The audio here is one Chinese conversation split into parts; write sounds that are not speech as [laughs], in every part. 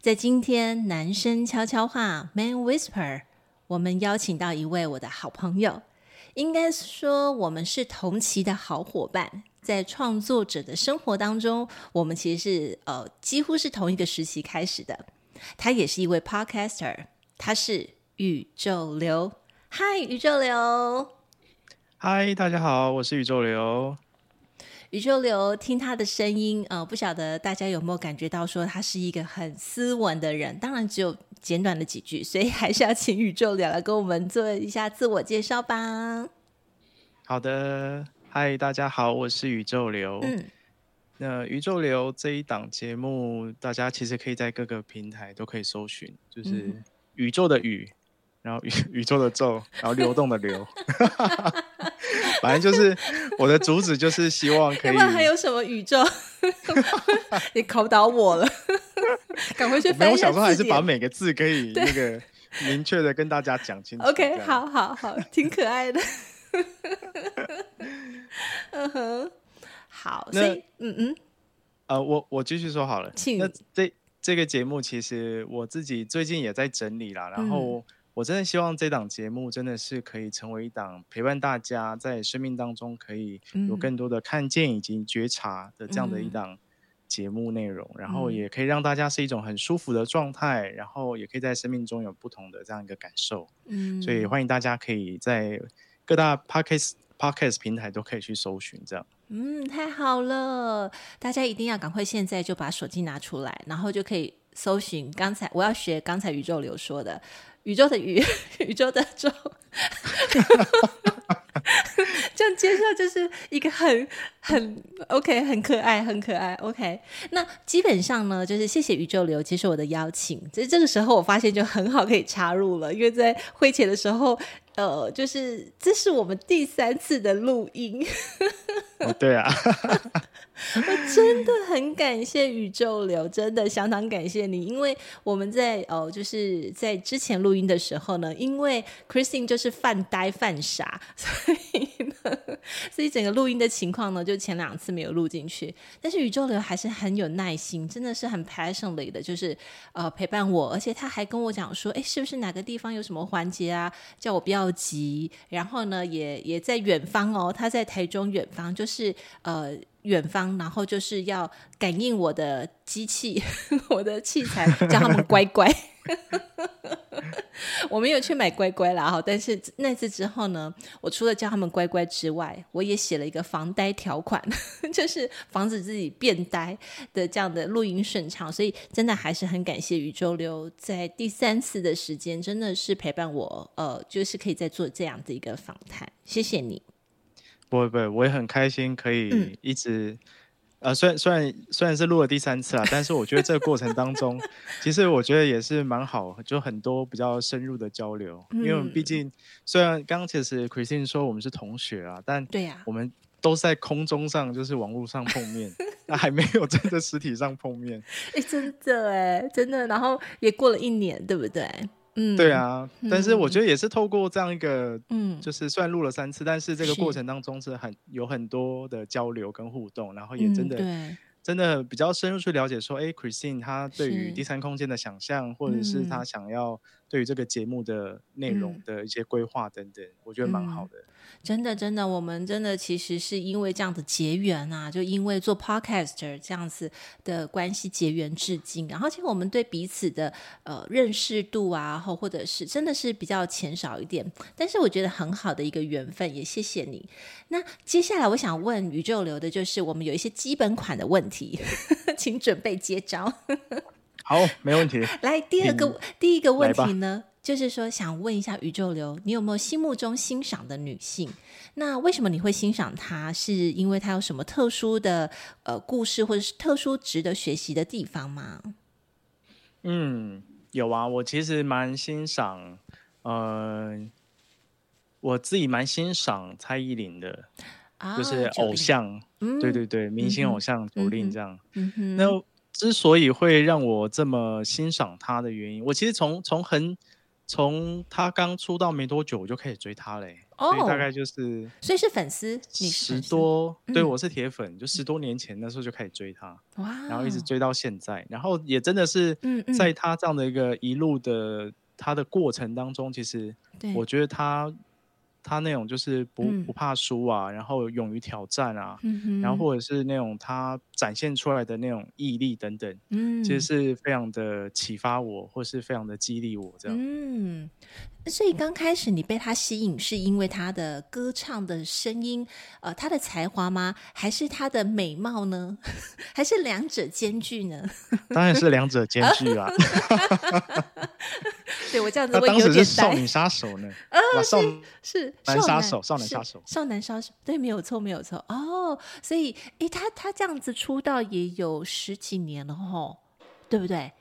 在今天男生悄悄话 Man Whisper，我们邀请到一位我的好朋友，应该说我们是同期的好伙伴。在创作者的生活当中，我们其实是呃几乎是同一个时期开始的。他也是一位 Podcaster，他是宇宙流。嗨，宇宙流。嗨，大家好，我是宇宙流。宇宙流，听他的声音，呃，不晓得大家有没有感觉到，说他是一个很斯文的人。当然，只有简短的几句，所以还是要请宇宙流来跟我们做一下自我介绍吧。好的，嗨，大家好，我是宇宙流。嗯，那宇宙流这一档节目，大家其实可以在各个平台都可以搜寻，就是宇宙的宇。然后宇 [laughs] 宇宙的宙，然后流动的流，[laughs] 反正就是我的主旨就是希望可以。那还有什么宇宙？[laughs] 你考倒我了，赶快去翻一下字典。我想说还是把每个字可以那个明确的跟大家讲清楚。[laughs] OK，好好好，挺可爱的。[laughs] 嗯哼，好，所以嗯嗯，呃，我我继续说好了。那这这个节目其实我自己最近也在整理啦，然后。嗯我真的希望这档节目真的是可以成为一档陪伴大家在生命当中可以有更多的看见以及觉察的这样的一档节目内容，嗯、然后也可以让大家是一种很舒服的状态，然后也可以在生命中有不同的这样一个感受。嗯，所以欢迎大家可以在各大 Podcast Podcast 平台都可以去搜寻这样。嗯，太好了，大家一定要赶快现在就把手机拿出来，然后就可以搜寻。刚才我要学刚才宇宙流说的。宇宙的宇，[laughs] 宇宙的宙，[laughs] 这样介绍就是一个很很 OK，很可爱，很可爱。OK，那基本上呢，就是谢谢宇宙流接受我的邀请。其实这个时候我发现就很好可以插入了，因为在会前的时候，呃，就是这是我们第三次的录音。[laughs] 哦，对啊。[laughs] 我真的很感谢宇宙流，真的相当感谢你，因为我们在哦，就是在之前录音的时候呢，因为 Christine 就是犯呆犯傻，所以呢，所以整个录音的情况呢，就前两次没有录进去。但是宇宙流还是很有耐心，真的是很 passionate 的，就是呃陪伴我，而且他还跟我讲说，哎，是不是哪个地方有什么环节啊，叫我不要急。然后呢，也也在远方哦，他在台中远方，就是呃。远方，然后就是要感应我的机器，[laughs] 我的器材，[laughs] 叫他们乖乖。[laughs] 我没有去买乖乖啦，哈，但是那次之后呢，我除了叫他们乖乖之外，我也写了一个防呆条款，就是防止自己变呆的这样的录音顺畅。所以真的还是很感谢宇宙流在第三次的时间，真的是陪伴我，呃，就是可以再做这样的一个访谈。谢谢你。不会不会，我也很开心可以一直，嗯、呃，虽然虽然虽然是录了第三次啊，但是我觉得这个过程当中，其实我觉得也是蛮好，就很多比较深入的交流。嗯、因为毕竟虽然刚刚其实 Christine 说我们是同学啊，但对呀，我们都在空中上，就是网络上碰面，[laughs] 那、啊、还没有真的实体上碰面。哎，真的哎，真的，然后也过了一年，对不对？嗯，对啊，但是我觉得也是透过这样一个，嗯，就是虽然录了三次，但是这个过程当中是很有很多的交流跟互动，然后也真的、嗯、真的比较深入去了解说，哎，Christine 她对于第三空间的想象，或者是她想要对于这个节目的内容的一些规划等等，嗯、我觉得蛮好的。真的，真的，我们真的其实是因为这样子结缘啊，就因为做 podcaster 这样子的关系结缘至今。然后，其实我们对彼此的呃认识度啊，或或者是真的是比较浅少一点，但是我觉得很好的一个缘分，也谢谢你。那接下来我想问宇宙流的就是，我们有一些基本款的问题，[laughs] 请准备接招。好，没问题。[laughs] 来，第二个第一个问题呢？就是说，想问一下宇宙流，你有没有心目中欣赏的女性？那为什么你会欣赏她？是因为她有什么特殊的呃故事，或者是特殊值得学习的地方吗？嗯，有啊，我其实蛮欣赏，呃，我自己蛮欣赏蔡依林的，啊、就是偶像，嗯、对对对，明星偶像 Jolin 这样。那之所以会让我这么欣赏他的原因，我其实从从很从他刚出道没多久，我就开始追他嘞。所以大概就是，所以是粉丝，你十多，对，我是铁粉，就十多年前那时候就开始追他，哇，然后一直追到现在，然后也真的是，在他这样的一个一路的他的过程当中，其实我觉得他。他那种就是不不怕输啊，嗯、然后勇于挑战啊，嗯、然后或者是那种他展现出来的那种毅力等等，嗯，其实是非常的启发我，或是非常的激励我这样。嗯，所以刚开始你被他吸引，是因为他的歌唱的声音，呃，他的才华吗？还是他的美貌呢？[laughs] 还是两者兼具呢？[laughs] 当然是两者兼具啊。[laughs] 对我这样子，他当时是少女杀手呢。呃，是是男杀手，少男杀手，少男杀手。对，没有错，没有错。哦，所以，诶，他他这样子出道也有十几年了吼，对不对？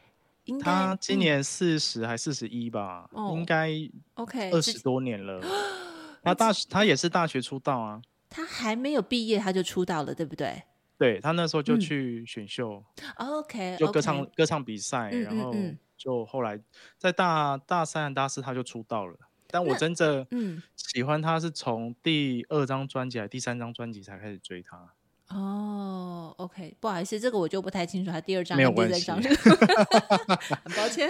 应该他今年四十还四十一吧？应该 OK，二十多年了。[gasps] 他大他也是大学出道啊。他还没有毕业他就出道了，对不对？对，他那时候就去选秀，OK，就歌唱歌唱比赛，然后。就后来在大大三、大四他就出道了，但我真正喜欢他是从第二张专辑还是第三张专辑才开始追他。哦，OK，不好意思，这个我就不太清楚，他第二张没有关系，[laughs] 很抱歉，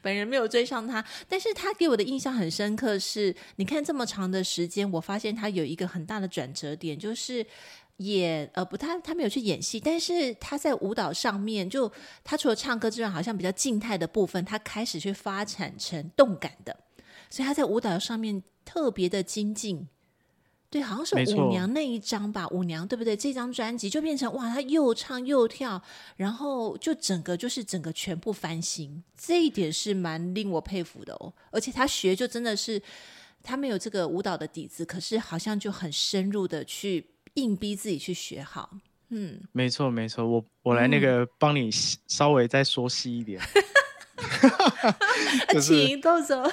本人没有追上他，但是他给我的印象很深刻是，是你看这么长的时间，我发现他有一个很大的转折点，就是。演呃不，他他没有去演戏，但是他在舞蹈上面，就他除了唱歌之外，好像比较静态的部分，他开始去发展成动感的，所以他在舞蹈上面特别的精进。对，好像是舞娘那一张吧，错舞娘对不对？这张专辑就变成哇，他又唱又跳，然后就整个就是整个全部翻新，这一点是蛮令我佩服的哦。而且他学就真的是他没有这个舞蹈的底子，可是好像就很深入的去。硬逼自己去学好，嗯，没错没错，我我来那个帮你稍微再说细一点，[laughs] [laughs] 请豆总。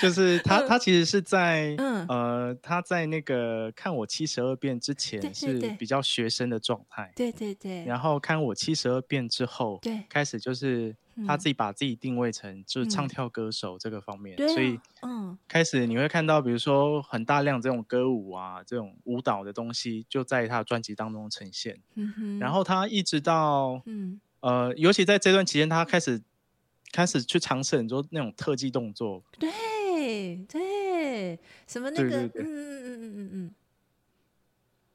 就是 [laughs] 他，他其实是在，嗯、呃，他在那个看我七十二变之前是比较学生的状态，对对对。然后看我七十二变之后，对，开始就是他自己把自己定位成就是唱跳歌手这个方面，嗯、所以，嗯，开始你会看到，比如说很大量这种歌舞啊，这种舞蹈的东西就在他的专辑当中呈现。嗯哼。然后他一直到，嗯，呃，尤其在这段期间，他开始。开始去尝试很多那种特技动作，对对，什么那个，对对对。嗯嗯嗯嗯嗯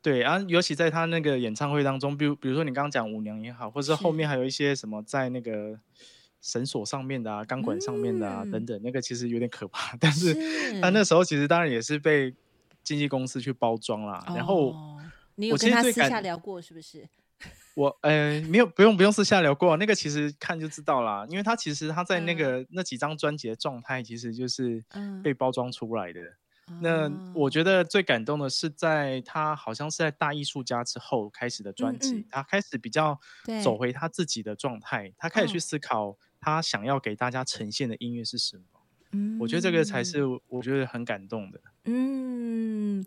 对啊，尤其在他那个演唱会当中，比如比如说你刚刚讲舞娘也好，或者后面还有一些什么在那个绳索上面的啊、钢管上面的啊、嗯、等等，那个其实有点可怕，[laughs] 但是他那时候其实当然也是被经纪公司去包装啦。哦、然后你有跟他私下聊过是不是？我呃没有不用不用私下聊过，那个其实看就知道啦，因为他其实他在那个、嗯、那几张专辑的状态其实就是被包装出来的。嗯、那我觉得最感动的是在他好像是在大艺术家之后开始的专辑，他开始比较走回他自己的状态，他开始去思考他想要给大家呈现的音乐是什么。嗯，我觉得这个才是我觉得很感动的。嗯。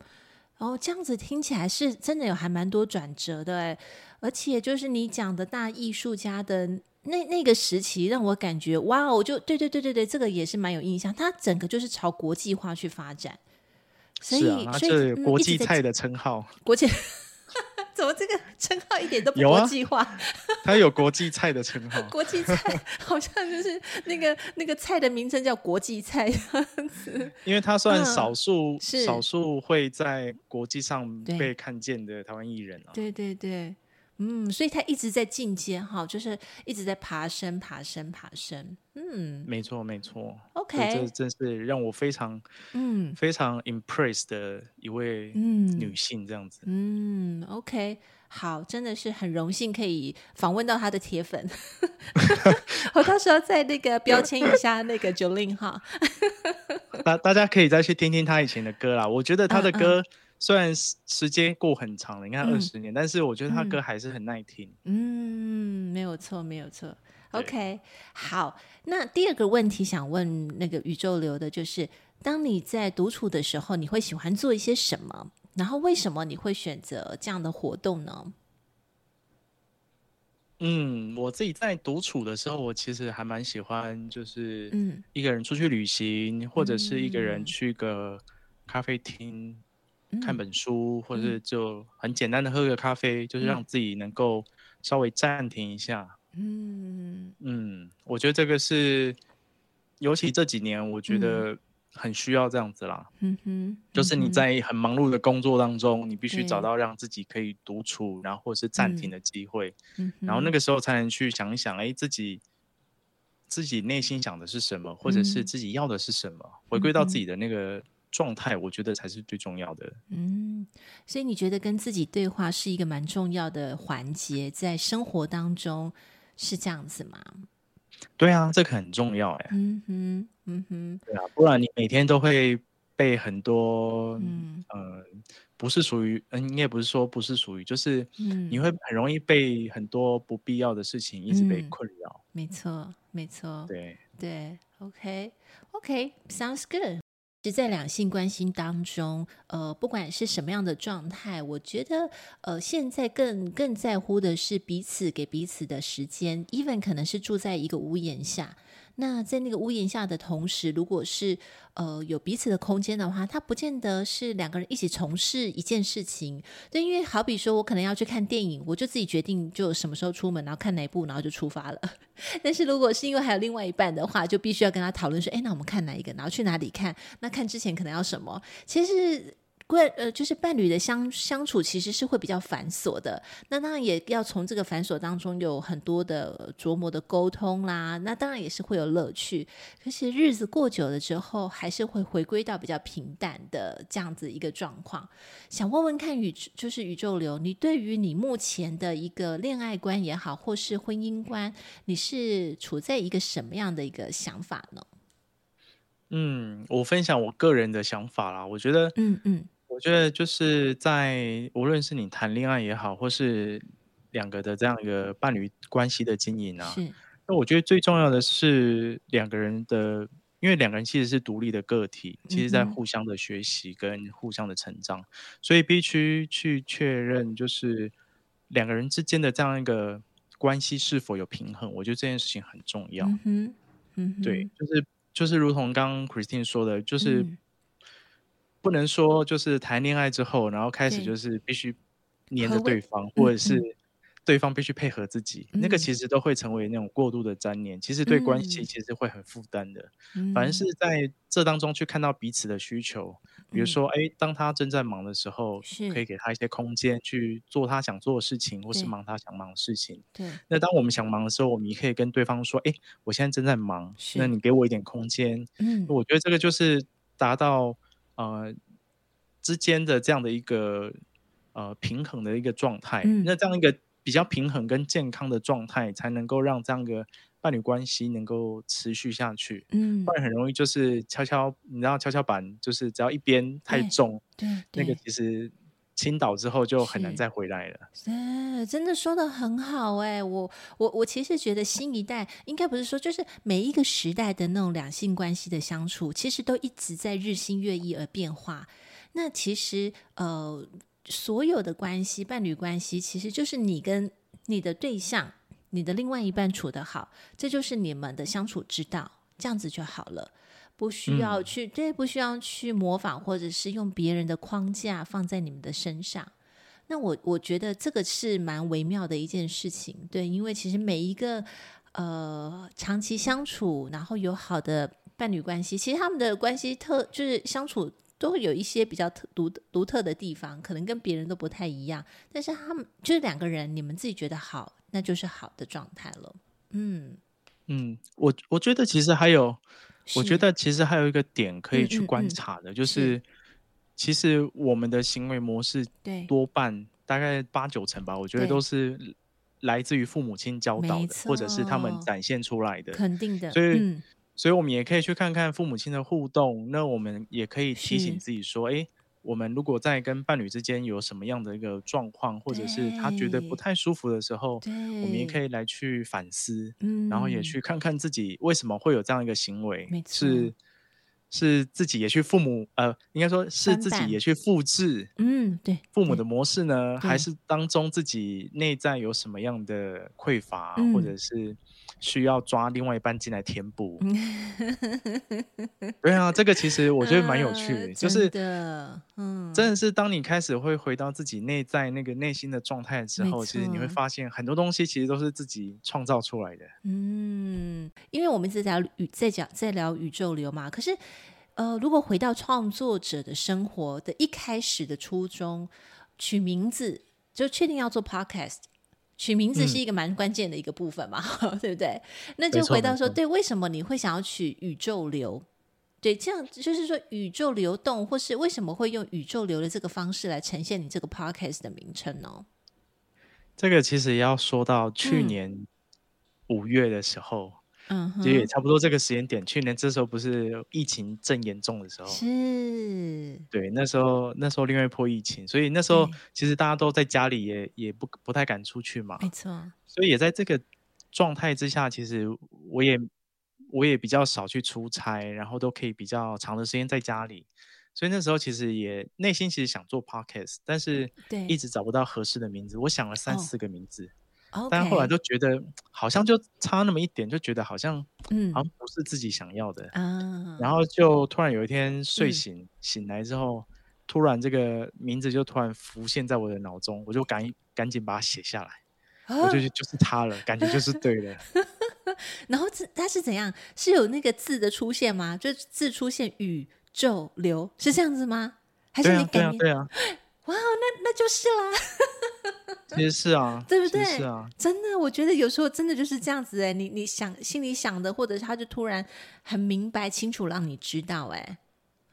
哦，这样子听起来是真的有还蛮多转折的哎，而且就是你讲的大艺术家的那那个时期，让我感觉哇哦，就对对对对对，这个也是蛮有印象。他整个就是朝国际化去发展，所以、啊、所以国际菜的称号，嗯、国际。[laughs] 怎么这个称号一点都不国际化？他有国际菜的称号，国际菜 [laughs] 好像就是那个那个菜的名称叫国际菜样子。因为他算少数，嗯、少数会在国际上被看见的台湾艺人啊。对对对。嗯，所以他一直在进阶哈，就是一直在爬升、爬升、爬升。嗯，没错，没错。OK，这真是让我非常嗯非常 impressed 的一位女性，这样子。嗯，嗯，OK，好，真的是很荣幸可以访问到他的铁粉。[laughs] 我到时候在那个标签一下那个 Jolin 哈。大大家可以再去听听他以前的歌啦，我觉得他的歌。嗯嗯虽然时间过很长了，你看二十年，嗯、但是我觉得他歌还是很耐听。嗯，没有错，没有错。OK，好。那第二个问题想问那个宇宙流的，就是当你在独处的时候，你会喜欢做一些什么？然后为什么你会选择这样的活动呢？嗯，我自己在独处的时候，我其实还蛮喜欢，就是嗯，一个人出去旅行，嗯，或者是一个人去个咖啡厅，嗯，看本书，或者是就很简单的喝个咖啡，嗯，就是让自己能够稍微暂停一下。嗯。嗯，我觉得这个是，尤其这几年，我觉得。很需要这样子啦，嗯哼，就是你在很忙碌的工作当中，你必须找到让自己可以独处，然后或是暂停的机会，嗯，然后那个。时候才能去想一想，哎，自己自己内心想的是什么，或者是自己要的是什么，嗯，回归到自己的那个状态，我觉得才是最重要的。嗯，所以你觉得跟自己对话是一个蛮重要的环节，在生活当中是这样子吗？对啊，这个很重要哎。嗯哼，嗯哼，对啊，不然你每天都会被很多，嗯，呃、不是属于，嗯，应该不是说不是属于，就是，你会很容易被很多不必要的事情一直被困扰。嗯、没错，没错。对对，OK，OK，Sounds good。实在两性关系当中，呃，不管是什么样的状态，我觉得，呃，现在更更在乎的是彼此给彼此的时间，even 可能是住在一个屋檐下。那在那个屋檐下的同时，如果是呃有彼此的空间的话，它不见得是两个人一起从事一件事情。对，因为好比说我可能要去看电影，我就自己决定就什么时候出门，然后看哪一部，然后就出发了。[laughs] 但是如果是因为还有另外一半的话，就必须要跟他讨论说，哎，那我们看哪一个，然后去哪里看？那看之前可能要什么？其实。呃，就是伴侣的相相处其实是会比较繁琐的，那当然也要从这个繁琐当中有很多的琢磨的沟通啦，那当然也是会有乐趣。可是日子过久了之后，还是会回归到比较平淡的这样子一个状况。想问问看宇，就是宇宙流，你对于你目前的一个恋爱观也好，或是婚姻观，你是处在一个什么样的一个想法呢？嗯，我分享我个人的想法啦，我觉得，嗯嗯。我觉得就是在无论是你谈恋爱也好，或是两个的这样一个伴侣关系的经营啊，那我觉得最重要的是两个人的，因为两个人其实是独立的个体，其实在互相的学习跟互相的成长，嗯、所以必须去确认，就是两个人之间的这样一个关系是否有平衡。我觉得这件事情很重要。嗯嗯，对，就是就是如同刚刚 Christine 说的，就是。嗯不能说就是谈恋爱之后，然后开始就是必须黏着对方，或者是对方必须配合自己，嗯，那个其实都会成为那种过度的粘连，其实对关系其实会很负担的。嗯、反而是在这当中去看到彼此的需求，嗯、比如说，哎，当他正在忙的时候，可以给他一些空间去做他想做的事情，或是忙他想忙的事情。对。那当我们想忙的时候，我们也可以跟对方说，哎，我现在正在忙，那你给我一点空间。嗯，我觉得这个就是达到。呃，之间的这样的一个呃平衡的一个状态，嗯，那这样一个比较平衡跟健康的状态，才能够让这样一个伴侣关系能够持续下去。嗯，不然很容易就是跷跷，你知道跷跷板就是只要一边太重，对，对，那个其实。倾倒之后就很难再回来了。是，真的说的很好哎，我我我其实觉得新一代应该不是说，就是每一个时代的那种两性关系的相处，其实都一直在日新月异而变化。那其实呃，所有的关系，伴侣关系，其实就是你跟你的对象，你的另外一半处得好，这就是你们的相处之道，这样子就好了。不需要去、嗯、对，不需要去模仿，或者是用别人的框架放在你们的身上。那我我觉得这个是蛮微妙的一件事情，对，因为其实每一个呃长期相处，然后有好的伴侣关系，其实他们的关系特就是相处都会有一些比较特独独特的地方，可能跟别人都不太一样。但是他们就是两个人，你们自己觉得好，那就是好的状态了。嗯嗯，我我觉得其实还有。我觉得其实还有一个点可以去观察的，嗯。嗯嗯、就是，是其实我们的行为模式，多半大概八九成吧，我觉得都是来自于父母亲教导的，或者是他们展现出来的，肯定的。所以、嗯，所以我们也可以去看看父母亲的互动，那我们也可以提醒自己说，哎，我们如果在跟伴侣之间有什么样的一个状况，或者是他觉得不太舒服的时候，我们也可以来去反思，嗯，然后也去看看自己为什么会有这样一个行为，是。是自己也去父母呃，应该说是自己也去复制，嗯，对，父母的模式呢，还是当中自己内在有什么样的匮乏，嗯、或者是需要抓另外一半进来填补？[laughs] 对啊，这个其实我觉得蛮有趣的，呃、就是的，嗯，真的是当你开始会回到自己内在那个内心的状态之后，其实你会发现很多东西其实都是自己创造出来的。嗯，因为我们一直在聊宇在讲在聊宇宙流嘛，可是。呃，如果回到创作者的生活的一开始的初衷，取名字就确定要做 podcast，取名字是一个蛮关键的一个部分嘛，嗯、[laughs] 对不对？那就回到说，对，为什么你会想要取宇宙流？对，这样就是说宇宙流动，或是为什么会用宇宙流的这个方式来呈现你这个 podcast 的名称呢？这个其实要说到去年五月的时候。嗯嗯，其实也差不多这个时间点。去年这时候不是疫情正严重的时候，是，对，那时候那时候另外一波疫情，所以那时候其实大家都在家里也，也也不不太敢出去嘛，没错。所以也在这个状态之下，其实我也我也比较少去出差，然后都可以比较长的时间在家里。所以那时候其实也内心其实想做 podcast，但是一直找不到合适的名字。我想了三四个名字。哦但后来都觉得好像就差那么一点，就觉得好像嗯，好像不是自己想要的啊。然后就突然有一天睡醒、嗯、醒来之后，突然这个名字就突然浮现在我的脑中，我就赶赶紧把它写下来。啊、我就就是他了，感觉就是对的。[laughs] 然后这它是怎样？是有那个字的出现吗？就字出现宇宙流是这样子吗？还是你改名？对啊，对啊，对啊。哇，那那就是啦。其实是啊，对不对？是啊，真的，我觉得有时候真的就是这样子哎，你你想心里想的，或者他就突然很明白清楚让你知道哎，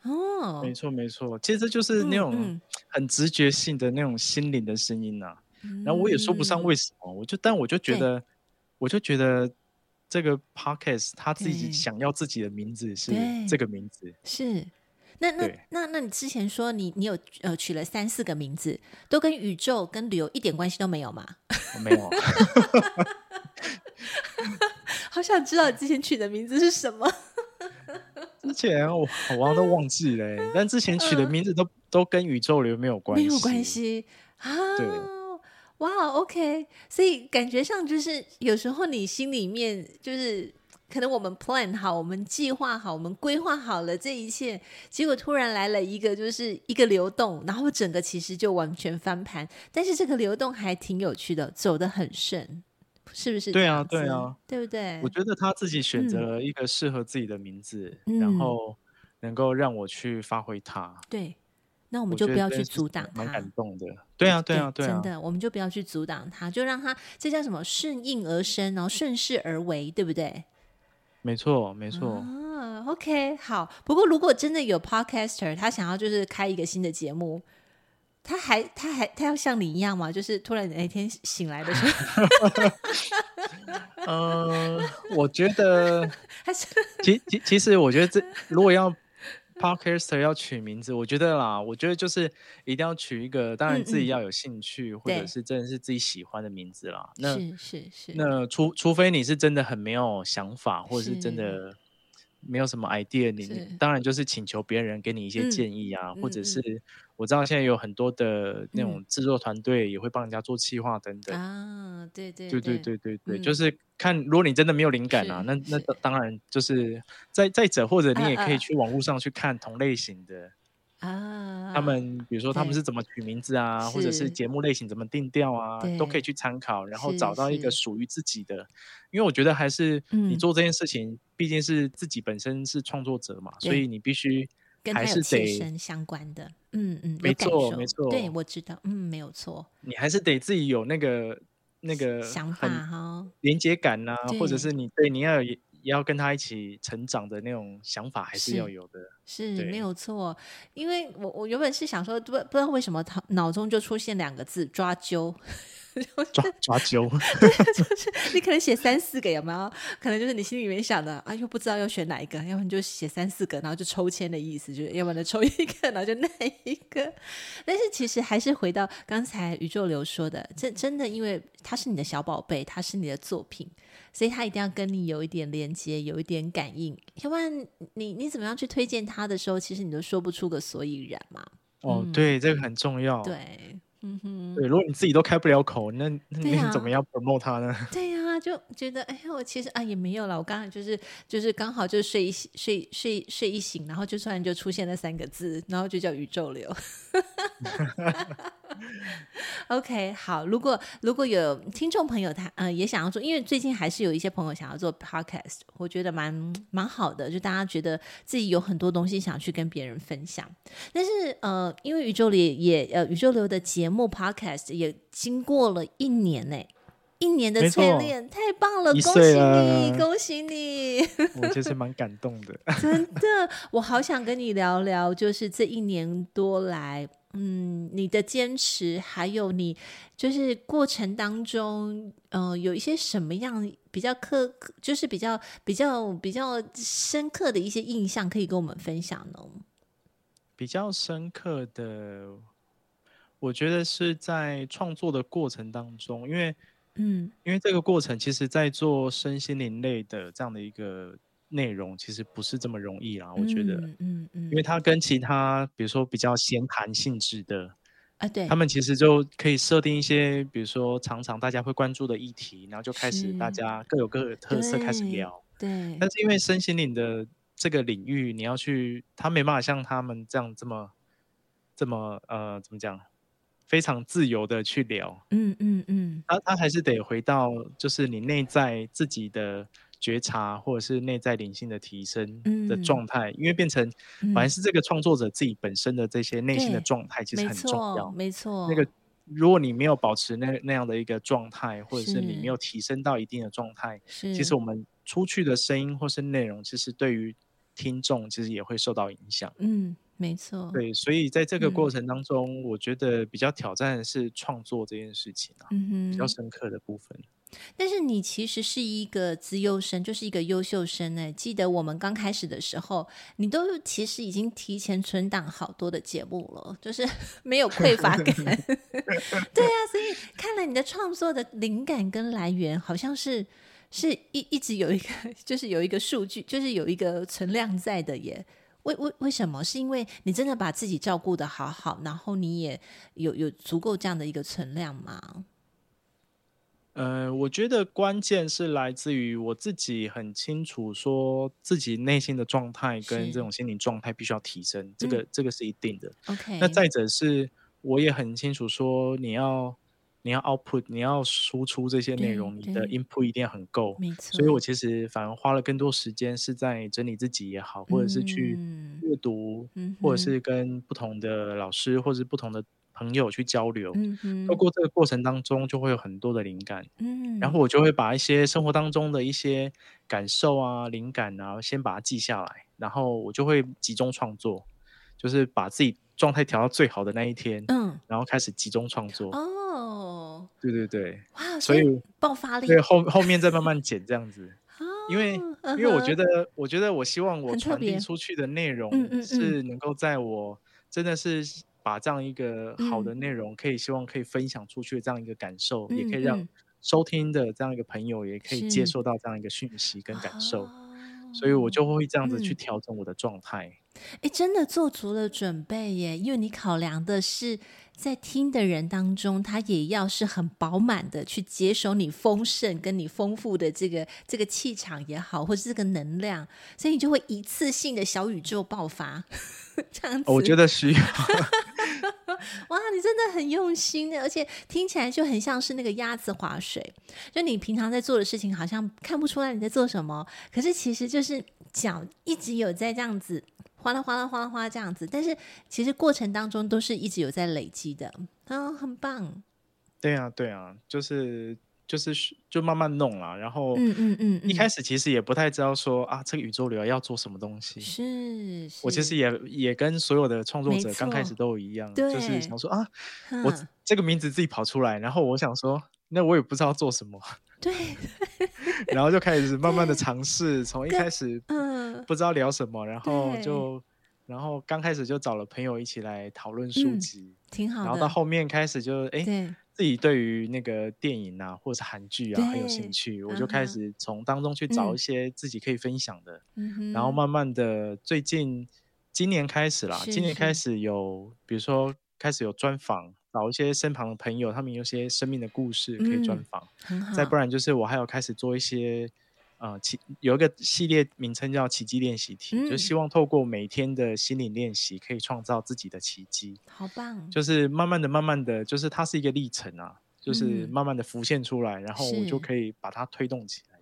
哦，没错没错，其实这就是那种很直觉性的那种心灵的声音呐、啊。嗯、然后我也说不上为什么，我就但我就觉得，我就觉得这个 podcast 他自己想要自己的名字是这个名字是。那那那那你之前说你你有呃取了三四个名字，都跟宇宙跟旅游一点关系都没有吗？[laughs] 没有。[laughs] 好想知道你之前取的名字是什么？[laughs] 之前我我好像都忘记了，但之前取的名字都、嗯、都跟宇宙流没有关系，没有关系啊。对，哇，OK，所以感觉上就是有时候你心里面就是。可能我们 plan 好，我们计划好，我们规划好了这一切，结果突然来了一个，就是一个流动，然后整个其实就完全翻盘。但是这个流动还挺有趣的，走得很顺，是不是？对啊，对啊，对不对？我觉得他自己选择了一个适合自己的名字，嗯、然后能够让我去发挥它。对，那我们就不要去阻挡他。蛮感动的。对啊，对啊，对啊，真的，我们就不要去阻挡他，就让他这叫什么？顺应而生，然后顺势而为，对不对？没错，没错。嗯，OK，好。不过，如果真的有 Podcaster，他想要就是开一个新的节目，他还，他还，他要像你一样吗？就是突然哪一天醒来的时候，[laughs] 嗯，我觉得其其其实，我觉得这如果要。Podcaster 要取名字，我觉得啦，我觉得就是一定要取一个，当然自己要有兴趣，嗯嗯或者是真的是自己喜欢的名字啦。那是是是，那除除非你是真的很没有想法，或者是真的没有什么 idea，你当然就是请求别人给你一些建议啊，嗯、或者是。我知道现在有很多的那种制作团队也会帮人家做企划等等啊，对对对对对对对，就是。看如果你真的没有灵感啊，那那当然就是再再者，或者你也可以去网络上去看同类型的啊，他们比如说他们是怎么取名字啊，或者是节目类型怎么定调啊，都可以去参考，然后找到一个属于自己的。因为我觉得还是你做这件事情，毕竟是自己本身是创作者嘛，所以你必须。还是得相关的，嗯嗯，没错没错，对我知道，嗯，没有错。你还是得自己有那个那个想法哈，连接感呐，或者是你对你要也要跟他一起成长的那种想法，还是要有的。是没有错，因为我我原本是想说，不不知道为什么他脑中就出现两个字抓阄，抓抓阄，[laughs] 对，就是你可能写三四个有没有？可能就是你心里面想的啊，又不知道要选哪一个，要不然就写三四个，然后就抽签的意思，就是要不然就抽一个，然后就那一个。但是其实还是回到刚才宇宙流说的，真真的，因为他是你的小宝贝，他是你的作品，所以他一定要跟你有一点连接，有一点感应，要不然你你怎么样去推荐他的时候，其实你都说不出个所以然嘛。哦，嗯、对，这个很重要。对。嗯哼，对，如果你自己都开不了口，那那你怎么样 promote 他呢？[laughs] 对就觉得哎呀，我其实啊也没有了，我刚刚就是就是刚好就睡一睡睡睡一醒，然后就突然就出现了三个字，然后就叫宇宙流。[laughs] OK，好，如果如果有听众朋友他呃也想要做，因为最近还是有一些朋友想要做 podcast，我觉得蛮蛮好的，就大家觉得自己有很多东西想去跟别人分享。但是呃，因为宇宙里也呃宇宙流的节目 podcast 也经过了一年呢，一年的淬炼，太棒了，恭喜你，恭喜你！[laughs] 我其实蛮感动的，[laughs] 真的，我好想跟你聊聊，就是这一年多来。嗯，你的坚持，还有你就是过程当中，呃，有一些什么样比较刻，就是比较比较比较深刻的一些印象，可以跟我们分享呢？比较深刻的，我觉得是在创作的过程当中，因为，嗯，因为这个过程，其实在做身心灵类的这样的一个。内容其实不是这么容易啦，我觉得，嗯嗯，嗯，因为它跟其他比如说比较闲谈性质的啊，对，他们其实就可以设定一些，比如说常常大家会关注的议题，然后就开始大家各有各的特色开始聊，对。对，但是因为身心灵的这个领域，你要去，他没办法像他们这样这么这么呃，怎么讲，非常自由的去聊，嗯嗯嗯，他他还是得回到就是你内在自己的。觉察或者是内在灵性的提升的状态，嗯，因为变成反而是这个创作者自己本身的这些内心的状态，其实很重要。没错，那个如果你没有保持那那样的一个状态，或者是你没有提升到一定的状态，其实我们出去的声音或是内容，其实对于听众其实也会受到影响。嗯，没错。对，所以在这个过程当中，嗯，我觉得比较挑战的是创作这件事情啊，嗯，比较深刻的部分。但是你其实是一个资优生，就是一个优秀生呢。记得我们刚开始的时候，你都其实已经提前存档好多的节目了，就是 [laughs] 没有匮乏感。[laughs] 对啊，所以看来你的创作的灵感跟来源，好像是是一一直有一个，[laughs] 就是有一个数据，就是有一个存量在的耶。为为为什么？是因为你真的把自己照顾的好好，然后你也有有足够这样的一个存量吗？呃，我觉得关键是来自于我自己很清楚，说自己内心的状态跟这种心理状态必须要提升，这个、嗯、这个是一定的。OK，那再者是，我也很清楚说，你要你要 output，你要输出这些内容，你的 input 一定要很够。没错，所以我其实反而花了更多时间是在整理自己也好，或者是去阅读，嗯、或者是跟不同的老师，或者是不同的。朋友去交流，嗯，透过这个过程当中，就会有很多的灵感，嗯，然后我就会把一些生活当中的一些感受啊、灵感啊，先把它记下来，然后我就会集中创作，就是把自己状态调到最好的那一天，嗯，然后开始集中创作。哦，对对对，哇，所以爆发力，对，后后面再慢慢剪这样子，[laughs] 因为因为我觉得，我觉得我希望我传递出去的内。容是能够在我真的是。把这样一个好的内容，可以希望可以分享出去的这样一个感受，嗯、也可以让收听的这样一个朋友也可以接受到这样一个讯息跟感受，所以我就会这样子去调整我的状态。哎、嗯，真的做足了准备耶，因为你考量的是在听的人当中，他也要是很饱满的去接收你丰盛跟你丰富的这个这个气场也好，或是这个能量，所以你就会一次性的小宇宙爆发。[laughs] 这样子，我觉得需要。[laughs] 哇，你真的很用心的，而且听起来就很像是那个鸭子划水。就你平常在做的事情，好像看不出来你在做什么，可是其实就是脚一直有在这样子哗啦哗啦哗啦哗这样子，但是其实过程当中都是一直有在累积的啊，很棒。对啊，对啊，就是。就是就慢慢弄啦，然后嗯嗯嗯，一开始其实也不太知道说啊，这个宇宙流要做什么东西。是，我其实也也跟所有的创作者刚开始都一样，就是想说啊，我这个名字自己跑出来，然后我想说，那我也不知道做什么。对。[laughs] 然后就开始慢慢的尝试，从一开始嗯不知道聊什么，然后就然后刚开始就找了朋友一起来讨论书籍，嗯，挺好的。然后到后面开始就哎。自己对于那个电影啊，或者是韩剧啊很有兴趣，我就开始从当中去找一些自己可以分享的，嗯、然后慢。慢的，最近今年开始啦，今年开始有，比如说开始有专访，找一些身旁的朋友，他们有些生命的故事可以专访，嗯、再不然就是我还有开始做一些。呃，奇有一个系列名称叫奇迹练习题，嗯，就希望透过每天的心理练习，可以创造自己的奇迹。好棒！就是慢慢的、慢慢的就是它是一个历程啊，就是慢慢的浮现出来，嗯，然后我就可以把它推动起来。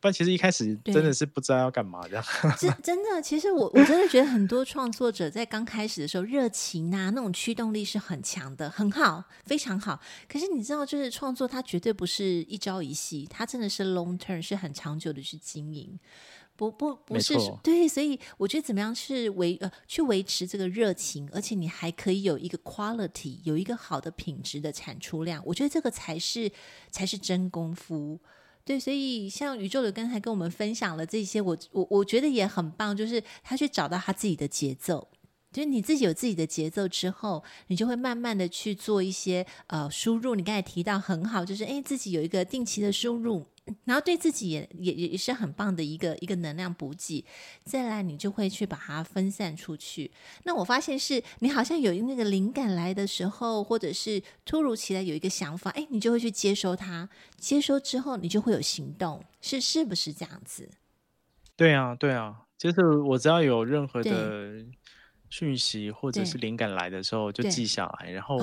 但其实一开始真的是不知道要干嘛这样。[laughs] 真真的，其实我我真的觉得很多创作者在刚开始的时候，热情啊，那种驱动力是很强的，很好，非常好。可是你知道，就是创作它绝对不是一朝一夕，它真的是 long term，是很长久的去经营。不不不是对，所以我觉得怎么样去维呃去维持这个热情，而且你还可以有一个 quality，有一个好的品质的产出量，我觉得这个才是才是真功夫。对，所以像宇宙的刚才跟我们分享了这些，我我我觉得也很棒，就是他去找到他自己的节奏，就是你自己有自己的节奏之后，你就会慢慢的去做一些呃输入。你刚才提到很好，就是诶自己有一个定期的输入。然后对自己也也也是很棒的一个一个能量补给，再来你就会去把它分散出去。那我发现是你好像有那个灵感来的时候，或者是突如其来有一个想法，哎，你就会去接收它，接收之后你就会有行动，是是不是这样子？对啊，对啊，就是我只要有任何的讯息或者是灵感来的时候，就记下来，然后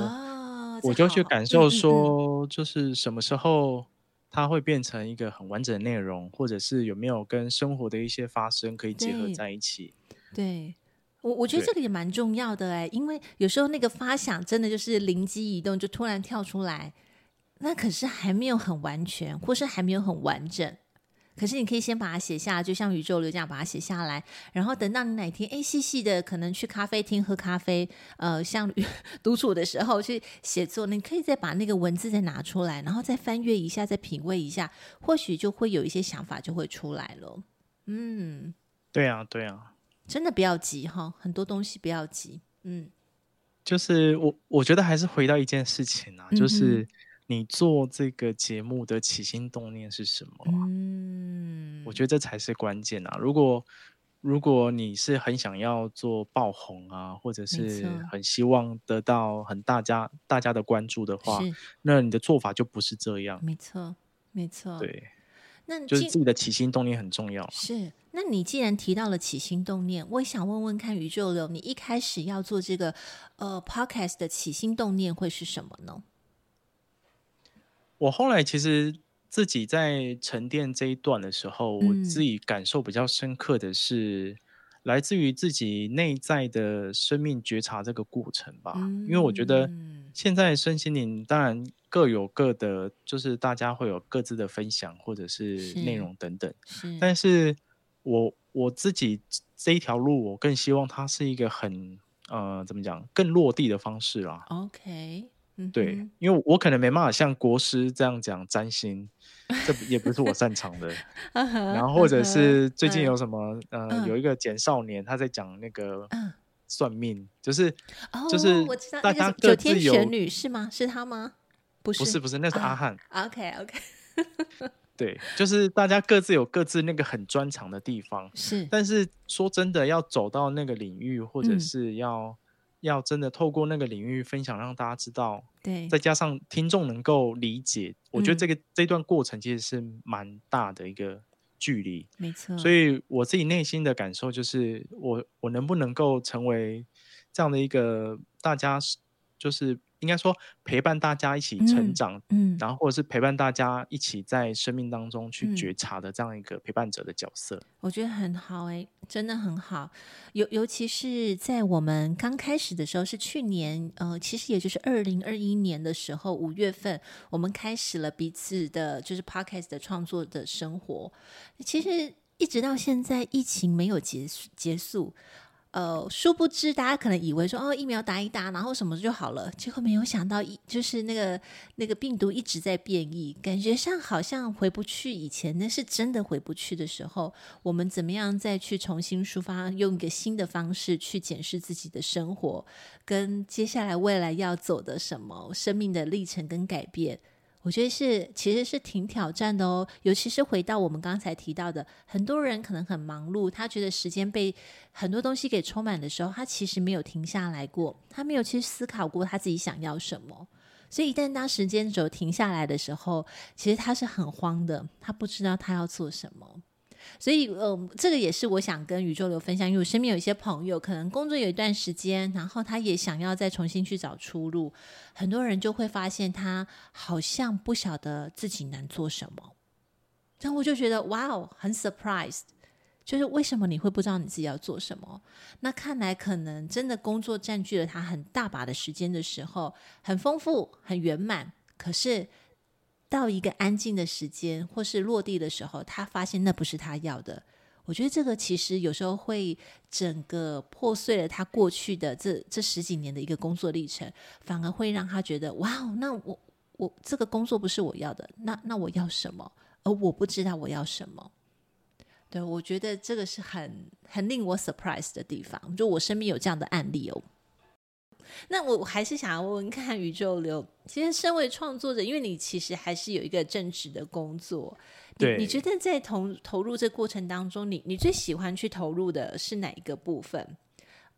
我就去感。受说，就是什么时候。它会变成一个很完整的内容，或者是有没有跟生活的一些发生可以结合在一起？对，对我我觉得这个也蛮重要的哎，因为有时候那个发想真的就是灵机一动，就突然跳出来，那可是还没有很完全，或是还没有很完整。可是你可以先把它写下，就像宇宙流这样把它写下来，然后等到你哪天哎细细的可能去咖啡厅喝咖啡，呃，像 [laughs] 独处的时候去写作，你可以再把那个文字再拿出来，然后再翻阅一下，再品味一下，或许就会有一些想法就会出来了。嗯，对啊，对啊，真的不要急哈，很多东西不要急。嗯，就是我我觉得还是回到一件事情啊，就是。嗯你做这个节目的起心动念是什么？嗯，我觉得这才是关键啊！如果如果你是很想要做爆红啊，或者是很希望得到很大家大家的关注的话，那你的做法就不是这样。没错，没错。对，那就是自己的起心动念很重要。是，那你既然提到了起心动念，我也想问问看宇宙流，你一开始要做这个呃 podcast 的起心动念会是什么呢？我后来其实自己在沉淀这一段的时候，嗯，我自己感受比较深刻的是，来自于自己内在的生命觉察这个过程吧。嗯，因为我觉得现在身心灵当然各有各的，就是大家会有各自的分享或者是内容等等。是，但是我我自己这一条路，我更希望它是一个很呃，怎么讲，更落地的方式啦。OK。对，因为我可能没办法像国师这样讲占星，这也不是我擅长的。[laughs] 然后或者是最近有什么，呃，有一个简少年他在讲那个算命，就是就是大家各自有玄女是吗？是他吗？不是，不是，不是，那是阿汉。OK OK。对，就是大家各自有各自那个很专长的地方。是，但是说真的，要走到那个领域，或者是要。要真的透过那个领域分享，让大家知道，对，再加上听众能够理解，我觉得这个、嗯、这段过程其实是蛮大的一个距离，没错。所以我自己内心的感受就是我，我我能不能够成为这样的一个大家，就是。应该说陪伴大家一起成长，嗯，嗯，然后或者是陪伴大家一起在生命当中去觉察的这样一个陪伴者的角色，我觉得很好哎、欸，真的很好。尤尤其是在我们刚开始的时候，是去年，呃，其实也就是二零二一年的时候，五月份，我们开始了彼此的，就是 Podcast 的创作的生活。其实一直到现在，疫情没有结结束。呃，殊不知大家可能以为说哦，疫苗打一打，然后什么就好了，结果没有想到，一就是那个那个病毒一直在变异，感觉上好像回不去以前，那是真的回不去的时候，我们怎么样再去重新出发，用一个新的方式去检视自己的生活，跟接下来未来要走的什么生命的历程跟改变。我觉得是，其实是挺挑战的哦。尤其是回到我们刚才提到的，很多人可能很忙碌，他觉得时间被很多东西给充满的时候，他其实没有停下来过，他没有去思考过他自己想要什么。所以一旦当时间轴停下来的时候，其实他是很慌的，他不知道他要做什么。所以，嗯，这个也是我想跟宇宙流分享，因为我身边有一些朋友，可能工作有一段时间，然后他也想要再重新去找出路。很多人就会发现，他好像不晓得自己能做什么。然后我就觉得，哇哦，很 surprised，就是为什么你会不知道你自己要做什么？那看来可能真的工作占据了他很大把的时间的时候，很丰富、很圆满，可是。到一个安静的时间，或是落地的时候，他发现那不是他要的。我觉得这个其实有时候会整个破碎了他过去的这这十几年的一个工作历程，反而会让他觉得哇，那我我这个工作不是我要的，那那我要什么？而我不知道我要什么。对，我觉得这个是很很令我 surprise 的地方。就我身边有这样的案例哦。那我还是想要问问看宇宙流，其实身为创作者，因为你其实还是有一个正职的工作，对，你，你觉得在投投入这过程当中，你你最喜欢去投入的是哪一个部分？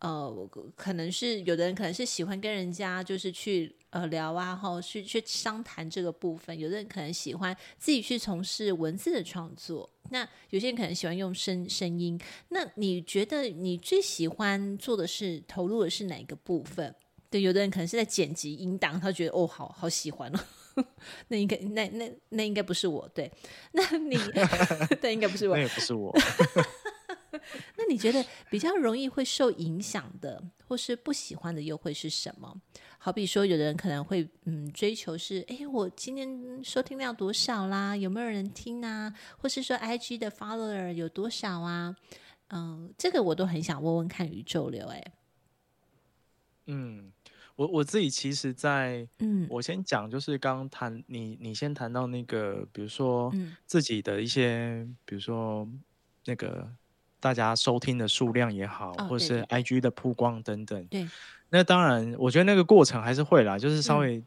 呃，可能是有的人可能是喜欢跟人家就是去呃聊啊，或去去商谈这个部分；有的人可能喜欢自己去从事文字的创作。那有些人可能喜欢用声声音。那你觉得你最喜欢做的是投入的是哪一个部分？对，有的人可能是在剪辑音档，他觉得哦，好好喜欢哦。[laughs] 那应该那那那应该不是我，对。那你 [laughs] 对，应该不是我，那也不是我。[laughs] 那你觉得比较容易会受影响的，或是不喜欢的，又会是什么？好比说，有的人可能会嗯追求是，哎，我今天收听量多少啦？有没有人听啊？或是说，IG 的 follower 有多少啊？嗯，这个我都很想问问看宇宙流，哎，嗯，我我自己其实在，在嗯，我先讲，就是刚刚谈你，你先谈到那个，比如说自己的一些，嗯、比如说那个。大家收听的数量也好，哦、或者是 IG 的曝光等等，对，那当然，我觉得那个过程还是会啦，就是稍微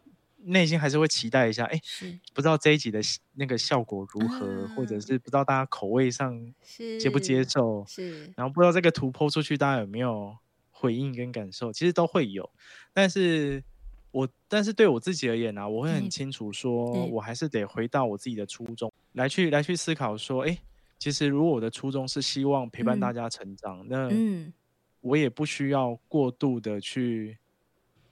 内心还是会期待一下，哎、嗯，不知道这一集的那个效果如何，啊、或者是不知道大家口味上接不接受，是，然后不知道这个图 po 出去大家有没有回应跟感受，其实都会有，但是我但是对我自己而言呢、啊，我会很清楚说，我还是得回到我自己的初衷来去来去思考说，哎。其实，如果我的初衷是希望陪伴大家成长，嗯、那我也不需要过度的去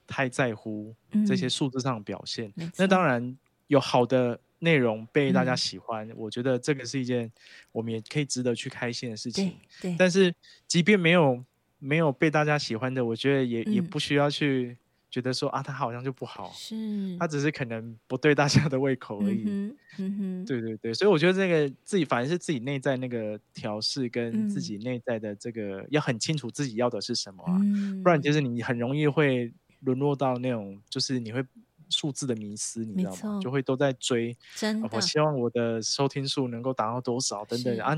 太在乎这些数字上的表现。嗯、那当然有好的内容被大家喜欢，嗯、我觉得这个是一件我们也可以值得去开心的事情。但是，即便没有没有被大家喜欢的，我觉得也、嗯、也不需要去。觉得说啊，他好像就不好，是，他只是可能不对大家的胃口而已。嗯嗯哼，对对对，所以我觉得这个自己反而是自己内在那个调试，跟自己内在的这个、嗯、要很清楚自己要的是什么不然就是你很容易会沦落到那种就是你会数字的迷失，你知道吗？就会都在追，真的，我希望我的收听数能够达到多少等等啊。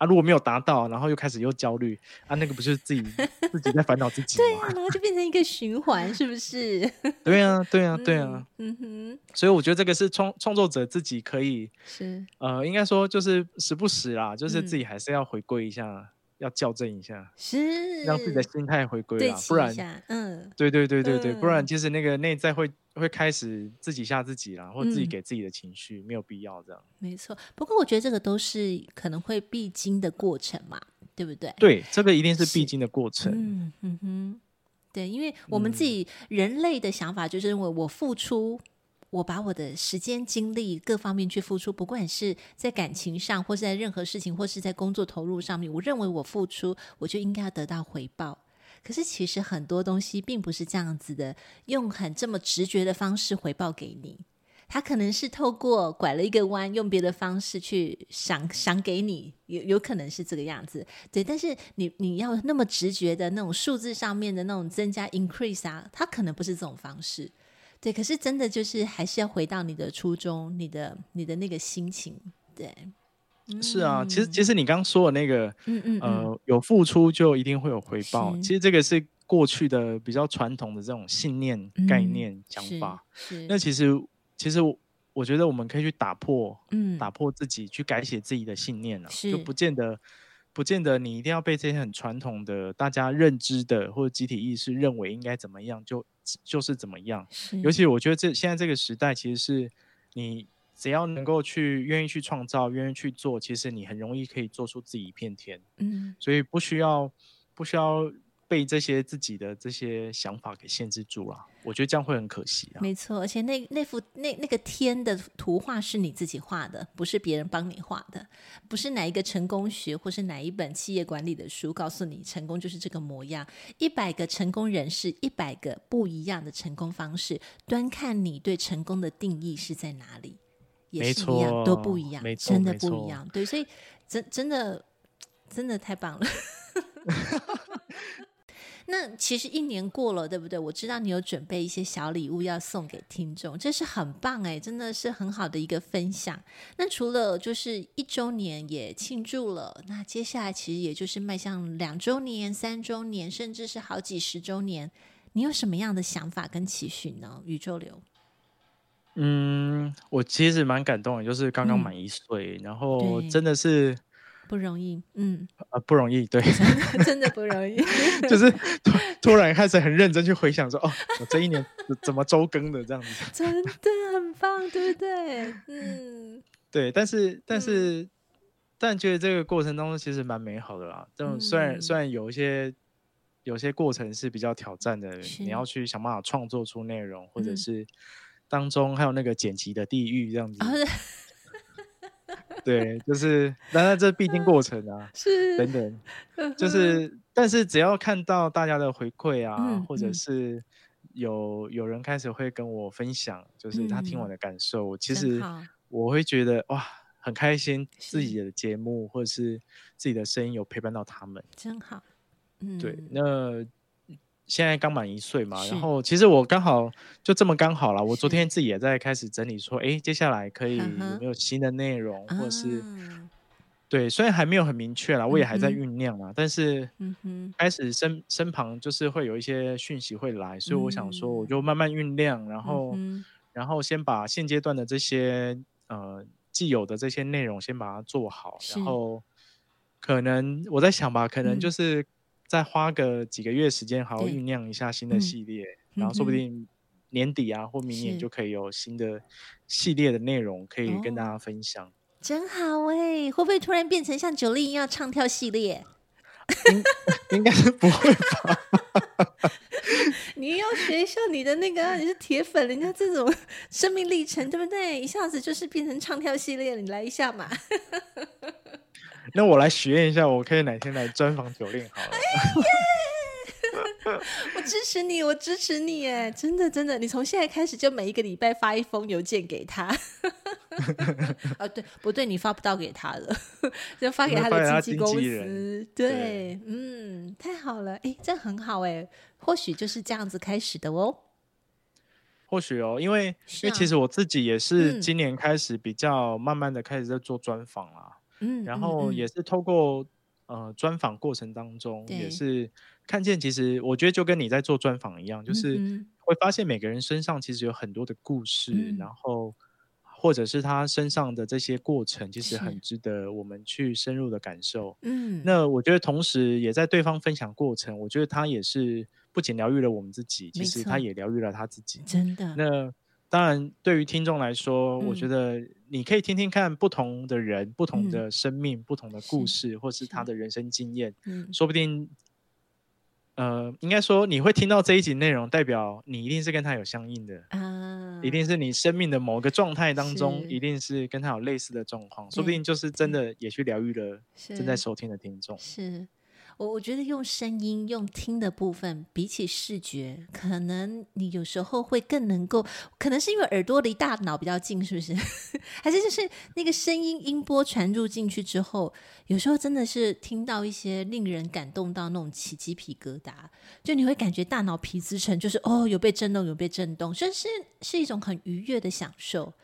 啊，如果没有达到，然后又开始又焦虑，啊，那个不就是自己 [laughs] 自己在烦恼自己吗？对啊，然后就变成一个循环，是不是？[laughs] 对啊，对啊，对啊。嗯哼。所以我觉得这个是创创作者自己可以是呃，应该说就是时不时啦，就是自己还是要回归一下。嗯要校正一下，是让自己的心态回归了，不然，嗯，对对对对对，不然其实那个内在会会开始自己吓自己啦，或自己给自己的情绪，没有必要这样。没错，不过我觉得这个都是可能会必经的过程嘛，对不对？对，这个一定是必经的过程。嗯嗯哼，对，因为我们自己人类的想法就是认为我付出。我把我的时间、精力各方面去付出，不管是在感情上，或是在任何事情，或是在工作投入上面，我认为我付出，我就应该要得到回报。可是其实很多东西并不是这样子的，用很这么直觉的方式回报给你。他可能是透过拐了一个弯，用别的方式去赏赏给你，有有可能是这个样子。对，但是你你要那么直觉的那种数字上面的那种增加 increase 啊，他可能不是这种方式。对，可是真的就是还是要回到你的初衷，你的你的那个心情。对，是啊，其实其实你刚刚说的那个，嗯嗯，嗯呃，有付出就一定会有回报。其实这个是过去的比较传统的这种信念、概念、想法。是，那其实其实我觉得我们可以去打破，嗯，打破自己，去改写自己的信念啊，是，就不见得不见得你一定要被这些很传统的大家认知的或者集体意识认为应该怎么样就。就是怎么样，尤其我觉得这现在这个时代，其实是你只要能够去愿意去创造，愿意去做，其实你很容易可以做出自己一片天。嗯，所以不需要不需要。被这些自己的这些想法给限制住了，我觉得这样会很可惜啊。没错，而且那那幅那那个天的图画是你自己画的，不是别人帮你画的，不是哪一个成功学或是哪一本企业管理的书告诉你成功就是这个模样。一百个成功人士，一百个不一样的成功方式，端看你对成功的定义是在哪里，也是一样，都不一样，真的不一样。对，所以真真的真的太棒了。[laughs] [laughs] [laughs] 那其实一年过了，对不对？我知道你有准备一些小礼物要送给听众，这是很棒哎，真的是很好的一个分享。那除了就是一周年也庆祝了，那接下来其实也就是迈向两周年、三周年，甚至是好几十周年，你有什么样的想法跟期许呢？宇宙流，嗯，我其实蛮感动的，就是刚刚满一岁，嗯，然后真的是。不容易，嗯，啊，不容易，对，[laughs] 真的不容易，[laughs] 就是突突然开始很认真去回想说，哦，我这一年怎么周更的这样子，[laughs] 真的很棒，对不对？嗯，对，但是但是、嗯、但觉得这个过程当中其实蛮美好的啦。这种虽然、嗯、虽然有一些有些过程是比较挑战的，你要去想办法创作出内容，或者是当中还有那个剪辑的地狱这样子。嗯 [laughs] 对，就是，当然这必经过程啊，是等等，就是，但是只要看到大家的回馈啊，嗯、或者是有有人开始会跟我分享，就是他听我的感受，嗯、其实我会觉得哇，很开心，自己的节目或者是自己的声音有陪伴到他们，真好，嗯，对，那。现在刚满一岁嘛，然后其实我刚好就这么刚好了。我昨天自己也在开始整理，说，哎，接下来可以有没有新的内容，或者是、啊、对，虽然还没有很明确啦，我也还在酝酿嘛。嗯、但是，开始身身旁就是会有一些讯息会来，所以我想说，我就慢慢酝酿，然后、嗯、然后先把现阶段的这些呃既有的这些内容先把它做好，然后可能我在想吧，可能就是。再花个几个月时间，好好酝酿一下新的系列，嗯，然后说不定年底啊，嗯、或明年就可以有新的系列的内容可以跟大家分享。哦、真好哎，会不会突然变成像九力一样唱跳系列？[laughs] 应应该是不会吧？[laughs] 你要学一下你的那个，你是铁粉，人家这种生命历程，对不对？一下子就是变成唱跳系列，你来一下嘛。[laughs] 那我来许愿一下，我可以哪天来专访九令好了。[laughs] 我支持你，我支持你，哎，真的真的，你从现在开始就每一个礼拜发一封邮件给他。啊，[laughs] 对，不对，你发不到给他了，就发给他的经纪公司。对，对，嗯，太好了，哎，这很好，哎，或许就是这样子开始的哦。或许哦，因为、啊、因为其实我自己也是今年开始比较慢慢的开始在做专访啦。嗯，然后也是透过、嗯、呃专访过程当中，也是看见，其实我觉得就跟你在做专访一样，就是会发现每个人身上其实有很多的故事，嗯、然后或者是他身上的这些过程，其实很值得我们去深入的感受。嗯，那我觉得同时也在对方分享过程，我觉得他也是不仅疗愈了我们自己，其实他也疗愈了他自己。真的。那当然，对于听众来说，嗯，我觉得。你可以听听看不同的人、不同的生命、嗯、不同的故事，或是他的人生经验，说不定，呃，应该说你会听到这一集内容，代表你一定是跟他有相应的啊，一定是你生命的某个状态当中，一定是跟他有类似的状况，说不定就是真的也去疗愈了正在收听的听众。是。我我觉得用声音、用听的部分，比起视觉，可能你有时候会更能够，可能是因为耳朵离大脑比较近，是不是？[laughs] 还是就是那个声音音波传入进去之后，有时候真的是听到一些令人感动到那种起鸡皮疙瘩，就你会感觉大脑皮质层就是哦，有被震动，有被震动，这是是一种很愉悦的享受。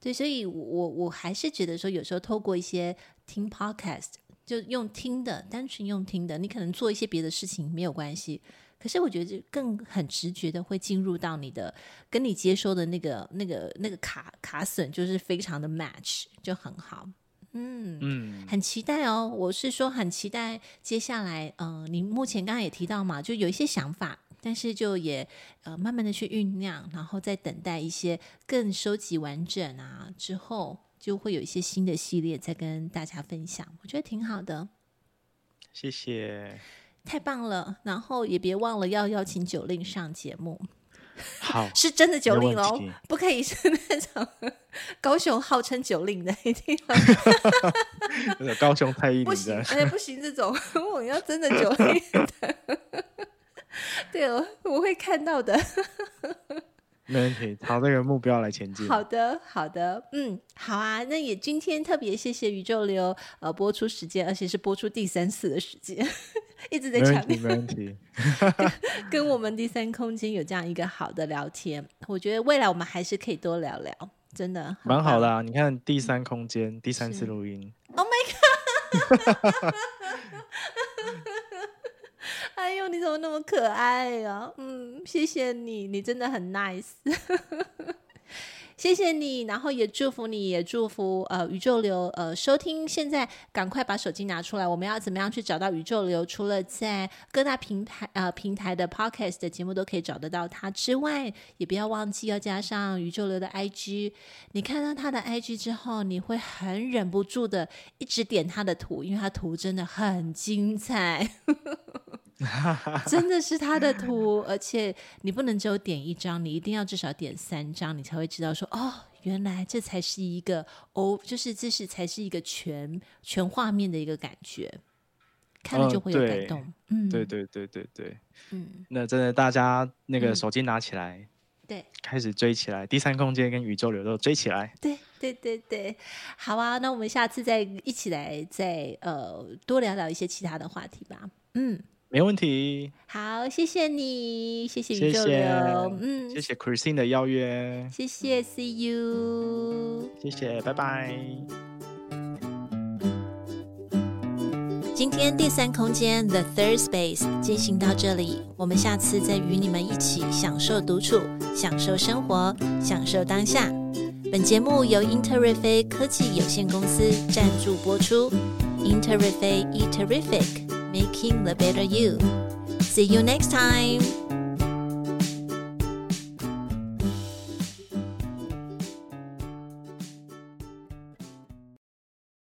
对，所以我我还是觉得说，有时候透过一些听 podcast。就用听的，单纯用听的，你可能做一些别的事情没有关系。可是我觉得就更很直觉的会进入到你的，跟你接收的那个、那个、那个卡卡损，就是非常的 match，就很好。嗯嗯，很期待哦。我是说很期待接下来，嗯、呃，你目前刚刚也提到嘛，就有一些想法，但是就也呃慢慢的去酝酿，然后再等待一些更收集完整啊之后。就会有一些新的系列再跟大家分享，我觉得挺好的。谢谢，太棒了！然后也别忘了要邀请九令上节目。好，[laughs] 是真的九令哦，不可以是那种 [laughs] 高雄号称九令的，一定要 [laughs] 高雄太一，不行，哎，不行，这种我要真的九令的，对哦，我会看到的。没问题，朝这个目标来前进。好的，好的，嗯，好啊。那也今天特别谢谢宇宙流呃播出时间，而且是播出第三次的时间，一直在强调。没问题，跟，[laughs] 跟我们第三空间有这样一个好的聊天，我觉得未来我们还是可以多聊聊，真的蛮好的啊。你看第三空间第三次录音，Oh my God！[laughs] [laughs] 哎呦，你怎么那么可爱呀、啊？嗯，谢谢你，你真的很 nice。[laughs] 谢谢你，然后也祝福你，也祝福呃宇宙流呃收听。现在赶快把手机拿出来，我们要怎么样去找到宇宙流？除了在各大平台呃平台的 podcast 的节目都可以找得到它之外，也不要忘记要加上宇宙流的 IG。你看到他的 IG 之后，你会很忍不住的一直点他的图，因为他图真的很精彩。[laughs] [laughs] 真的是他的图，而且你不能只有点一张，你一定要至少点三张，你才会知道说哦，原来这才是一个哦，就是这是才是一个全全画面的一个感觉，看了就会有感动。嗯，对对对对对，嗯，那真的大家那个手机拿起来，嗯、对，开始追起来，第三空间跟宇宙流都追起来。对对对对，好啊，那我们下次再一起来再呃多聊聊一些其他的话题吧。嗯。没问题。好，谢谢你，谢谢宇宙流，嗯，谢谢 Christine 的邀约，谢谢，See you，谢谢，拜拜。今天第三空间 The Third Space 进行到这里，我们下次再与你们一起享受独处，享受生活，享受当下。本节目由 Interriffe 科技有限公司赞助播出，Interriffe Eat Terrific。Making the better you. See you next time.